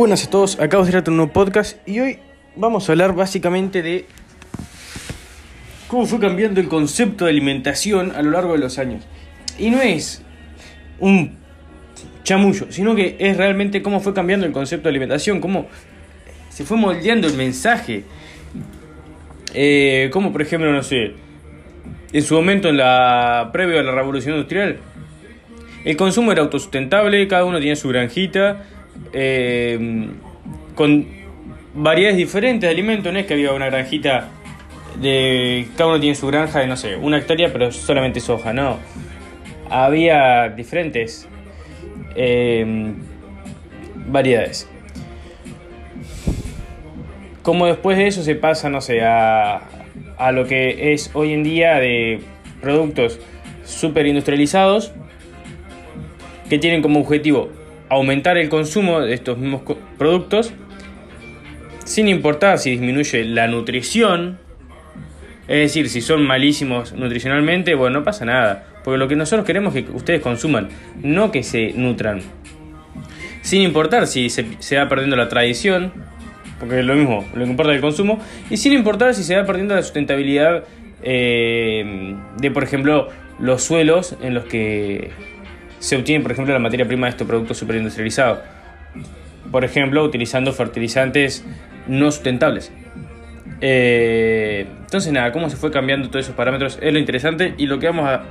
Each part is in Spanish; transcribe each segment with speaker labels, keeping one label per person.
Speaker 1: buenas a todos, acabo de hacer un nuevo podcast y hoy vamos a hablar básicamente de cómo fue cambiando el concepto de alimentación a lo largo de los años. Y no es un chamullo, sino que es realmente cómo fue cambiando el concepto de alimentación, cómo se fue moldeando el mensaje. Eh, como por ejemplo, no sé, en su momento en la previo a la revolución industrial, el consumo era autosustentable, cada uno tenía su granjita, eh, con variedades diferentes de alimentos, no es que había una granjita de cada uno tiene su granja de no sé, una hectárea, pero solamente soja, no. Había diferentes eh, variedades. Como después de eso se pasa, no sé, a, a lo que es hoy en día de productos super industrializados que tienen como objetivo aumentar el consumo de estos mismos productos sin importar si disminuye la nutrición, es decir, si son malísimos nutricionalmente, bueno, no pasa nada, porque lo que nosotros queremos es que ustedes consuman, no que se nutran. Sin importar si se, va perdiendo la tradición, porque es lo mismo, lo que importa es el consumo, y sin importar si se va perdiendo la sustentabilidad eh, de, por ejemplo, los suelos en los que se obtiene, por ejemplo, la materia prima de estos productos superindustrializados. Por ejemplo, utilizando fertilizantes no sustentables. Eh, entonces, nada, cómo se fue cambiando todos esos parámetros es lo interesante y lo que vamos a,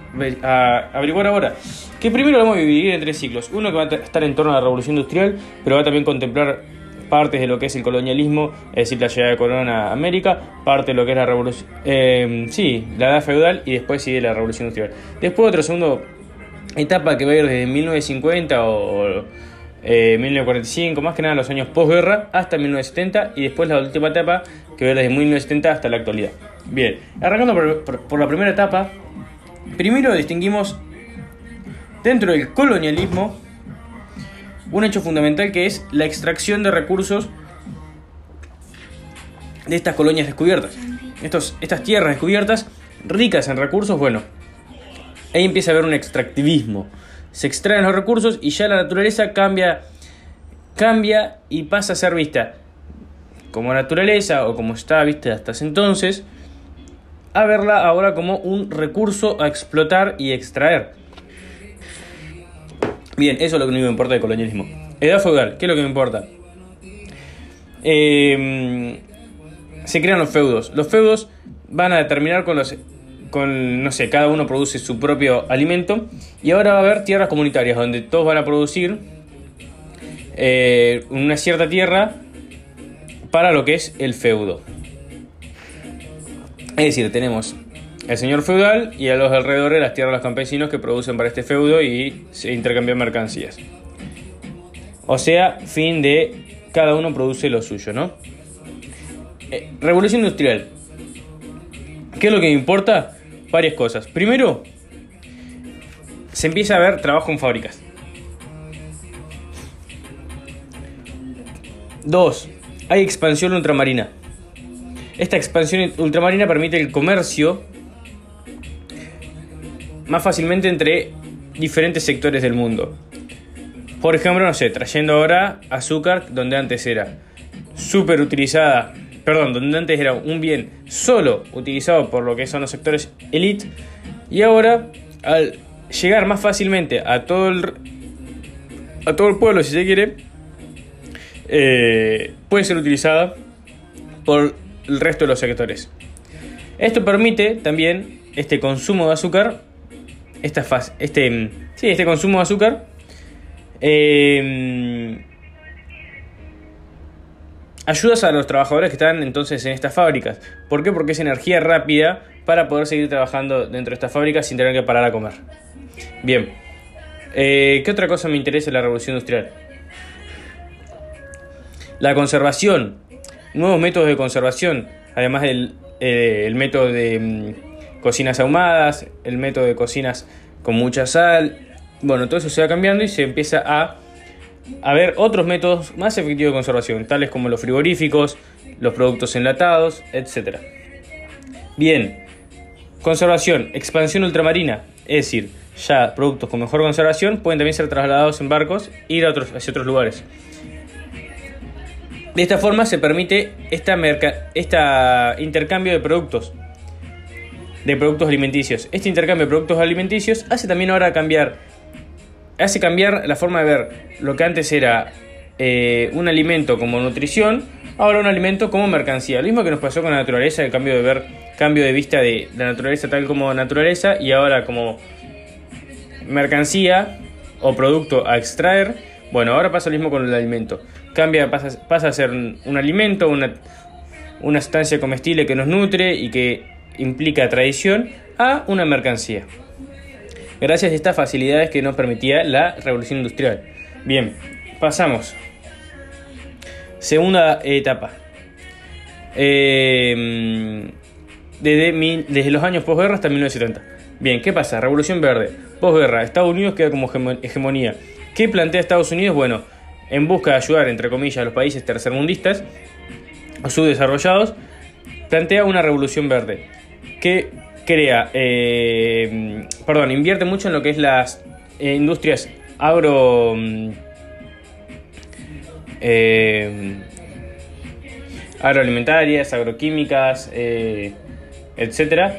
Speaker 1: a, averiguar ahora. Que primero vamos a dividir en tres ciclos. Uno que va a estar en torno a la revolución industrial, pero va a también contemplar partes de lo que es el colonialismo, es decir, la llegada de Corona a América, parte de lo que es la revolución, eh, sí, la edad feudal y después sigue la revolución industrial. Después otro segundo etapa que va a ir desde 1950 o 1945, eh, más que nada los años posguerra, hasta 1970 y después la última etapa que va a ir desde 1970 hasta la actualidad. Bien, arrancando por, la primera etapa, primero distinguimos dentro del colonialismo un hecho fundamental que es la extracción de recursos de estas colonias descubiertas. Estos, estas tierras descubiertas ricas en recursos, bueno, ahí empieza a haber un extractivismo. Se extraen los recursos y ya la naturaleza cambia, cambia y pasa a ser vista como naturaleza o como estaba vista hasta ese entonces, a verla ahora como un recurso a explotar y extraer. Bien, eso es lo que no me importa del colonialismo. Edad feudal, ¿qué es lo que me importa? Em, se crean los feudos. Los feudos van a determinar con los con, no sé, cada uno produce su propio alimento y ahora va a haber tierras comunitarias donde todos van a producir eh, una cierta tierra para lo que es el feudo. Es decir, tenemos el señor feudal y a los alrededores las tierras de los campesinos que producen para este feudo y se intercambian mercancías. O sea, fin de cada uno produce lo suyo, ¿no? Eh, revolución industrial. ¿Qué es lo que importa? Varias cosas. Primero, se empieza a ver trabajo en fábricas. Dos, hay expansión ultramarina. Esta expansión ultramarina permite el comercio más fácilmente entre diferentes sectores del mundo. Por ejemplo, no sé, trayendo ahora azúcar donde antes era súper utilizada perdón, donde antes era un bien solo utilizado por lo que son los sectores elite, y ahora al llegar más fácilmente a todo el, a todo el pueblo, si se quiere, eh, puede ser utilizada por el resto de los sectores. Esto permite también este consumo de azúcar, esta fase, este, sí, este consumo de azúcar, eh, ayudas a los trabajadores que están entonces en estas fábricas. ¿Por qué? Porque es energía rápida para poder seguir trabajando dentro de estas fábricas sin tener que parar a comer. Bien, eh, ¿qué otra cosa me interesa la revolución industrial? La conservación, nuevos métodos de conservación, además del eh, el método de mm, cocinas ahumadas, el método de cocinas con mucha sal. Bueno, todo eso se va cambiando y se empieza a haber otros métodos más efectivos de conservación, tales como los frigoríficos, los productos enlatados, etc. Bien, conservación, expansión ultramarina, es decir, ya productos con mejor conservación pueden también ser trasladados en barcos e ir a otros, hacia otros lugares. De esta forma se permite esta intercambio de productos, de productos alimenticios. Este intercambio de productos alimenticios hace también ahora cambiar, hace cambiar la forma de ver lo que antes era eh, un alimento como nutrición, ahora un alimento como mercancía. Lo mismo que nos pasó con la naturaleza, el cambio de ver, cambio de vista de la naturaleza tal como naturaleza y ahora como mercancía o producto a extraer. Bueno, ahora pasa lo mismo con el alimento cambia, pasa, pasa a ser un, alimento, una, una estancia comestible que nos nutre y que implica tradición, a una mercancía. Gracias a estas facilidades que nos permitía la revolución industrial. Bien, pasamos. Segunda etapa. Eh, desde, desde, los años posguerra hasta 1970. Bien, ¿qué pasa? Revolución verde. Posguerra, Estados Unidos queda como hegemonía. ¿Qué plantea Estados Unidos? Bueno, en busca de ayudar, entre comillas, a los países tercermundistas o subdesarrollados, plantea una revolución verde que crea, eh, perdón, invierte mucho en lo que es las eh, industrias agro... Mm, eh, agroalimentarias, agroquímicas, etcétera,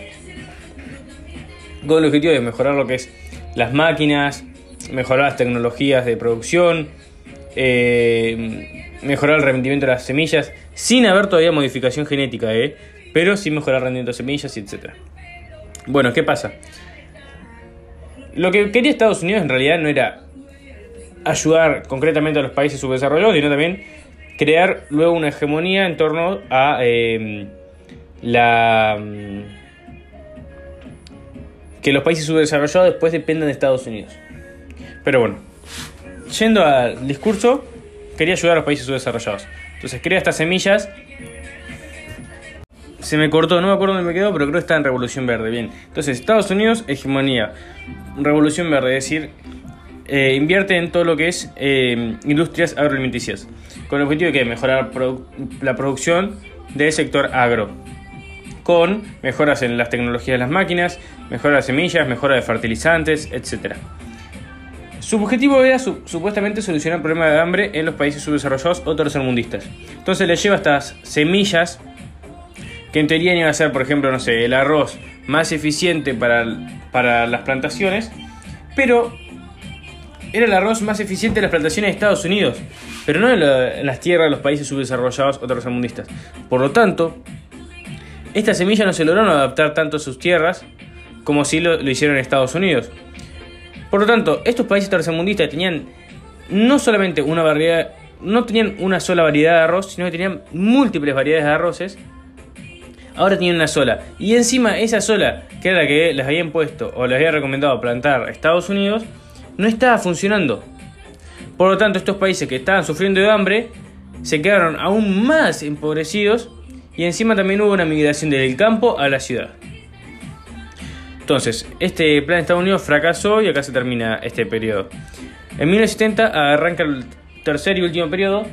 Speaker 1: con el objetivo de mejorar lo que es las máquinas, mejorar las tecnologías de producción, eh, mejorar el rendimiento de las semillas, sin haber todavía modificación genética, ¿eh? pero sin mejorar el rendimiento de semillas, etc. Bueno, ¿qué pasa? Lo que quería Estados Unidos en realidad no era ayudar concretamente a los países subdesarrollados, sino también crear luego una hegemonía en torno a em, la mm, que los países subdesarrollados después dependan de Estados Unidos. Pero bueno, yendo al discurso, quería ayudar a los países subdesarrollados. Entonces crea estas semillas. Se me cortó, no me acuerdo dónde me quedó, pero creo que está en Revolución Verde. Bien. Entonces, Estados Unidos, hegemonía. Revolución Verde, es decir, eh, invierte en todo lo que es eh, industrias agroalimenticias. Con el objetivo de que mejorar la producción del sector agro. Con mejoras en las tecnologías de las máquinas, mejora de semillas, mejora de fertilizantes, etcétera. Su objetivo era supuestamente solucionar el problema de hambre en los países subdesarrollados o tercermundistas. Entonces le lleva estas semillas que en teoría iban a ser, por ejemplo, no sé, el arroz más eficiente para, para las plantaciones, pero era el arroz más eficiente de las plantaciones de Estados Unidos, pero no en, las tierras de los países subdesarrollados o tercermundistas. Por lo tanto, estas semillas no se lograron adaptar tanto a sus tierras como si lo hicieron en Estados Unidos. Por lo tanto, estos países tercermundistas tenían no solamente una variedad, no tenían una sola variedad de arroz, sino que tenían múltiples variedades de arroces. Ahora tienen una sola. Y encima esa sola, que era la que les habían puesto o les había recomendado plantar Estados Unidos, no estaba funcionando. Por lo tanto, estos países que estaban sufriendo de hambre se quedaron aún más empobrecidos y encima también hubo una migración del campo a la ciudad. Entonces, este plan de Estados Unidos fracasó y acá se termina este periodo. En 1970 arranca el tercer y último periodo,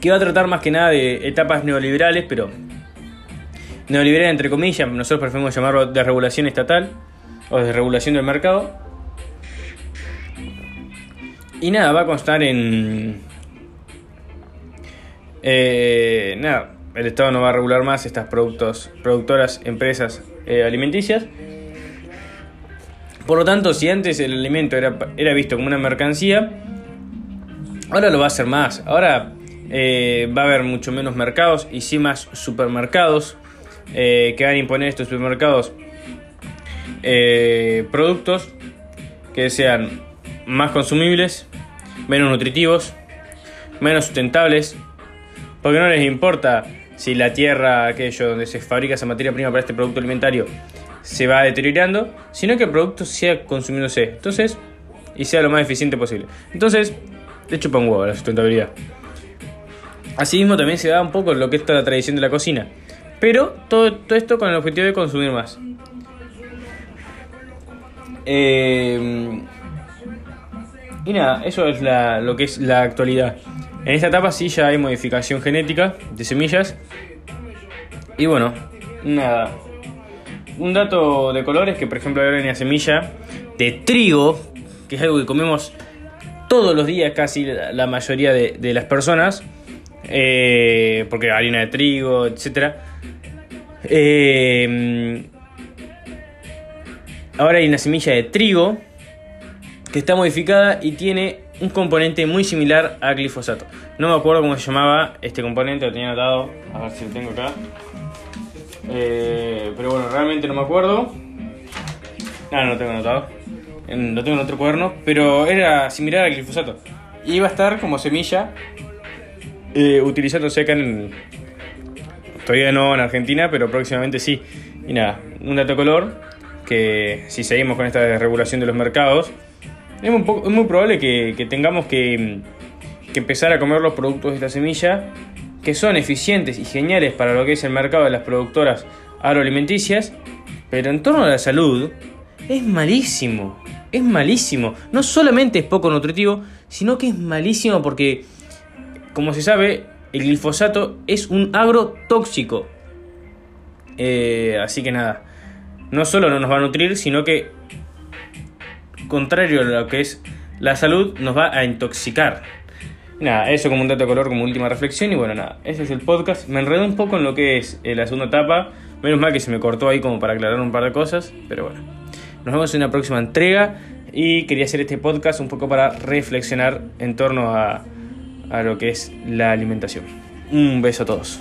Speaker 1: que va a tratar más que nada de etapas neoliberales, pero neoliberal entre comillas, nosotros preferimos llamarlo de regulación estatal o de regulación del mercado. Y nada, va a constar en... Eh, nada, el Estado no va a regular más estas productos, productoras, empresas eh, alimenticias. Por lo tanto, si antes el alimento era, era, visto como una mercancía, ahora lo va a hacer más. Ahora eh, va a haber mucho menos mercados y sí más supermercados eh, que van a imponer estos supermercados productos que sean más consumibles, menos nutritivos, menos sustentables, porque no les importa si la tierra, aquello donde se fabrica esa materia prima para este producto alimentario, se va deteriorando, sino que el producto sea consumiéndose. Entonces, y sea lo más eficiente posible. Entonces, de chupa un huevo la sustentabilidad. Asimismo, también se da un poco lo que es la tradición de la cocina. Pero todo, todo esto con el objetivo de consumir más. Eh, y nada, eso es lo que es la actualidad. En esta etapa sí ya hay modificación genética de semillas. Y bueno, nada. Un dato de color es que, por ejemplo, hay una semilla de trigo, que es algo que comemos todos los días casi la mayoría de, las personas, eh, porque harina de trigo, etc. Eh, ahora hay una semilla de trigo que está modificada y tiene un componente muy similar a glifosato. No me acuerdo cómo se llamaba este componente, lo tenía anotado, a ver si lo tengo acá. Eh, pero bueno, realmente no me acuerdo. Ah, no lo tengo anotado lo tengo en otro cuaderno, pero era similar al glifosato. Y iba a estar como semilla eh, utilizándose acá en... Todavía no en Argentina, pero próximamente sí. Y nada, un dato color, que si seguimos con esta desregulación de los mercados, es, muy probable que, tengamos que, que empezar a comer los productos de esta semilla, que son eficientes y geniales para lo que es el mercado de las productoras agroalimenticias, pero en torno a la salud es malísimo es malísimo. No solamente es poco nutritivo, sino que es malísimo porque, como se sabe, el glifosato es un agrotóxico. Eh, así que nada, no solo no nos va a nutrir, sino que, contrario a lo que es la salud, nos va a intoxicar. Nada, eso como un dato de color, como última reflexión. Y bueno, nada, ese es el podcast. Me enredé un poco en lo que es la segunda etapa. Menos mal que se me cortó ahí como para aclarar un par de cosas, pero bueno. Nos vemos en una próxima entrega y quería hacer este podcast un poco para reflexionar en torno a, a lo que es la alimentación. Un beso a todos.